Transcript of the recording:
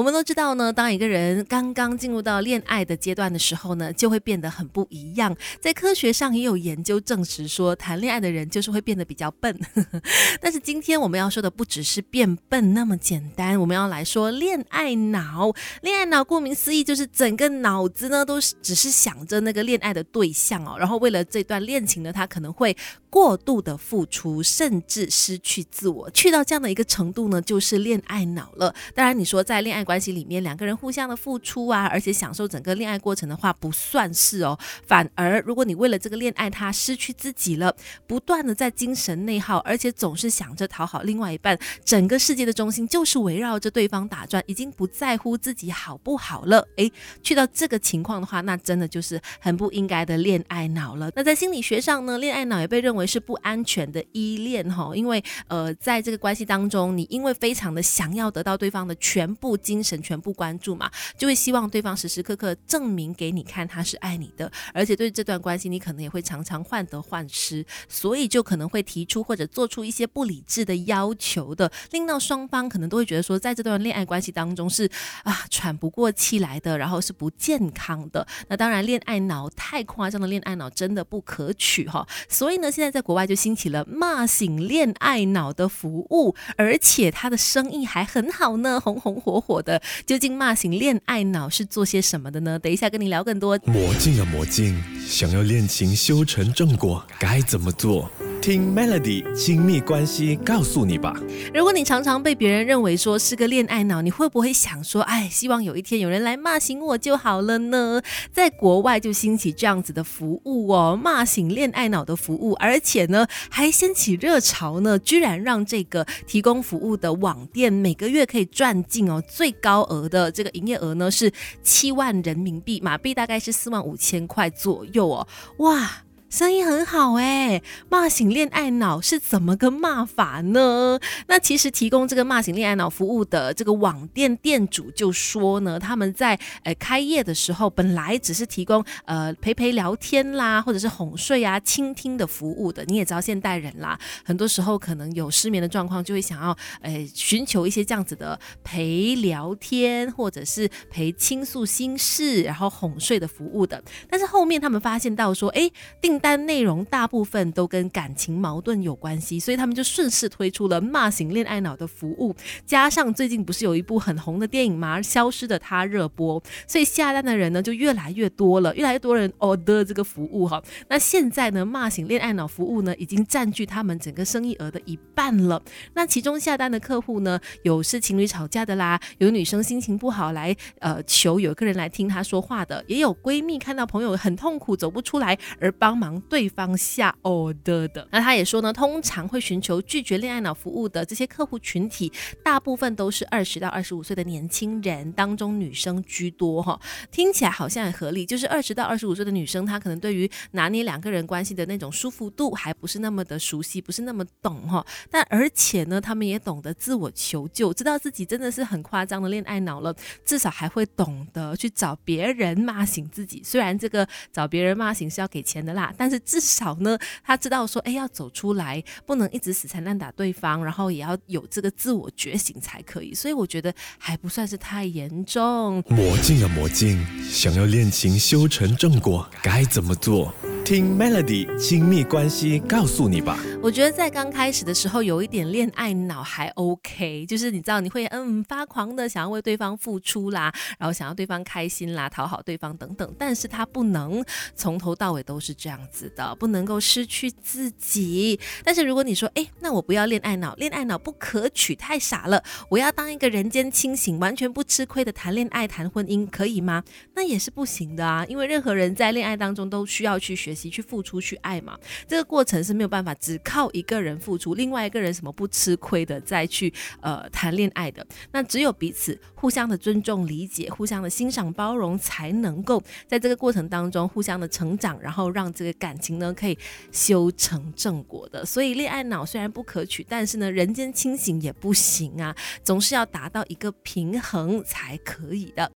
我们都知道呢，当一个人刚刚进入到恋爱的阶段的时候呢，就会变得很不一样。在科学上也有研究证实说，谈恋爱的人就是会变得比较笨。但是今天我们要说的不只是变笨那么简单，我们要来说恋爱脑。恋爱脑顾名思义就是整个脑子呢都是只是想着那个恋爱的对象哦，然后为了这段恋情呢，他可能会过度的付出，甚至失去自我，去到这样的一个程度呢，就是恋爱脑了。当然，你说在恋爱关系里面，两个人互相的付出啊，而且享受整个恋爱过程的话，不算是哦。反而，如果你为了这个恋爱他失去自己了，不断的在精神内耗，而且总是想着讨好另外一半，整个世界的中心就是围绕着对方打转，已经不在乎自己好不好了。诶，去到这个情况的话，那真的就是很不应该的恋爱脑了。那在心理学上呢，恋爱脑也被认为是不安全的依恋哈，因为呃，在这个关系当中，你因为非常的想要得到对方的全部精精神、全部关注嘛，就会希望对方时时刻刻证明给你看他是爱你的，而且对这段关系你可能也会常常患得患失，所以就可能会提出或者做出一些不理智的要求的，令到双方可能都会觉得说，在这段恋爱关系当中是啊喘不过气来的，然后是不健康的。那当然，恋爱脑太夸张的恋爱脑真的不可取哈。所以呢，现在在国外就兴起了骂醒恋爱脑的服务，而且它的生意还很好呢，红红火火的。究竟骂醒恋爱脑是做些什么的呢？等一下跟你聊更多。魔镜啊魔镜，想要恋情修成正果，该怎么做？听 Melody 亲密关系告诉你吧。如果你常常被别人认为说是个恋爱脑，你会不会想说，哎，希望有一天有人来骂醒我就好了呢？在国外就兴起这样子的服务哦，骂醒恋爱脑的服务，而且呢还掀起热潮呢，居然让这个提供服务的网店每个月可以赚进哦最高额的这个营业额呢是七万人民币，马币大概是四万五千块左右哦，哇！生意很好哎，骂醒恋爱脑是怎么个骂法呢？那其实提供这个骂醒恋爱脑服务的这个网店店主就说呢，他们在呃开业的时候本来只是提供呃陪陪聊天啦，或者是哄睡啊、倾听的服务的。你也知道现代人啦，很多时候可能有失眠的状况，就会想要呃寻求一些这样子的陪聊天或者是陪倾诉心事，然后哄睡的服务的。但是后面他们发现到说，哎定。但内容大部分都跟感情矛盾有关系，所以他们就顺势推出了骂醒恋爱脑的服务。加上最近不是有一部很红的电影吗？《消失的他》热播，所以下单的人呢就越来越多了，越来越多人 order 这个服务哈。那现在呢，骂醒恋爱脑服务呢已经占据他们整个生意额的一半了。那其中下单的客户呢，有是情侣吵架的啦，有女生心情不好来呃求有个人来听她说话的，也有闺蜜看到朋友很痛苦走不出来而帮忙。对方下 order 的，那他也说呢，通常会寻求拒绝恋爱脑服务的这些客户群体，大部分都是二十到二十五岁的年轻人，当中女生居多哈。听起来好像很合理，就是二十到二十五岁的女生，她可能对于拿捏两个人关系的那种舒服度还不是那么的熟悉，不是那么懂哈。但而且呢，他们也懂得自我求救，知道自己真的是很夸张的恋爱脑了，至少还会懂得去找别人骂醒自己。虽然这个找别人骂醒是要给钱的啦。但是至少呢，他知道说，哎，要走出来，不能一直死缠烂打对方，然后也要有这个自我觉醒才可以。所以我觉得还不算是太严重。魔镜啊魔镜，想要恋情修成正果，该怎么做？听 Melody 亲密关系告诉你吧。我觉得在刚开始的时候有一点恋爱脑还 OK，就是你知道你会嗯发狂的想要为对方付出啦，然后想要对方开心啦，讨好对方等等。但是他不能从头到尾都是这样子的，不能够失去自己。但是如果你说哎，那我不要恋爱脑，恋爱脑不可取，太傻了，我要当一个人间清醒，完全不吃亏的谈恋爱谈婚姻，可以吗？那也是不行的啊，因为任何人在恋爱当中都需要去学。学习去付出去爱嘛，这个过程是没有办法只靠一个人付出，另外一个人什么不吃亏的再去呃谈恋爱的。那只有彼此互相的尊重、理解、互相的欣赏、包容，才能够在这个过程当中互相的成长，然后让这个感情呢可以修成正果的。所以恋爱脑虽然不可取，但是呢人间清醒也不行啊，总是要达到一个平衡才可以的。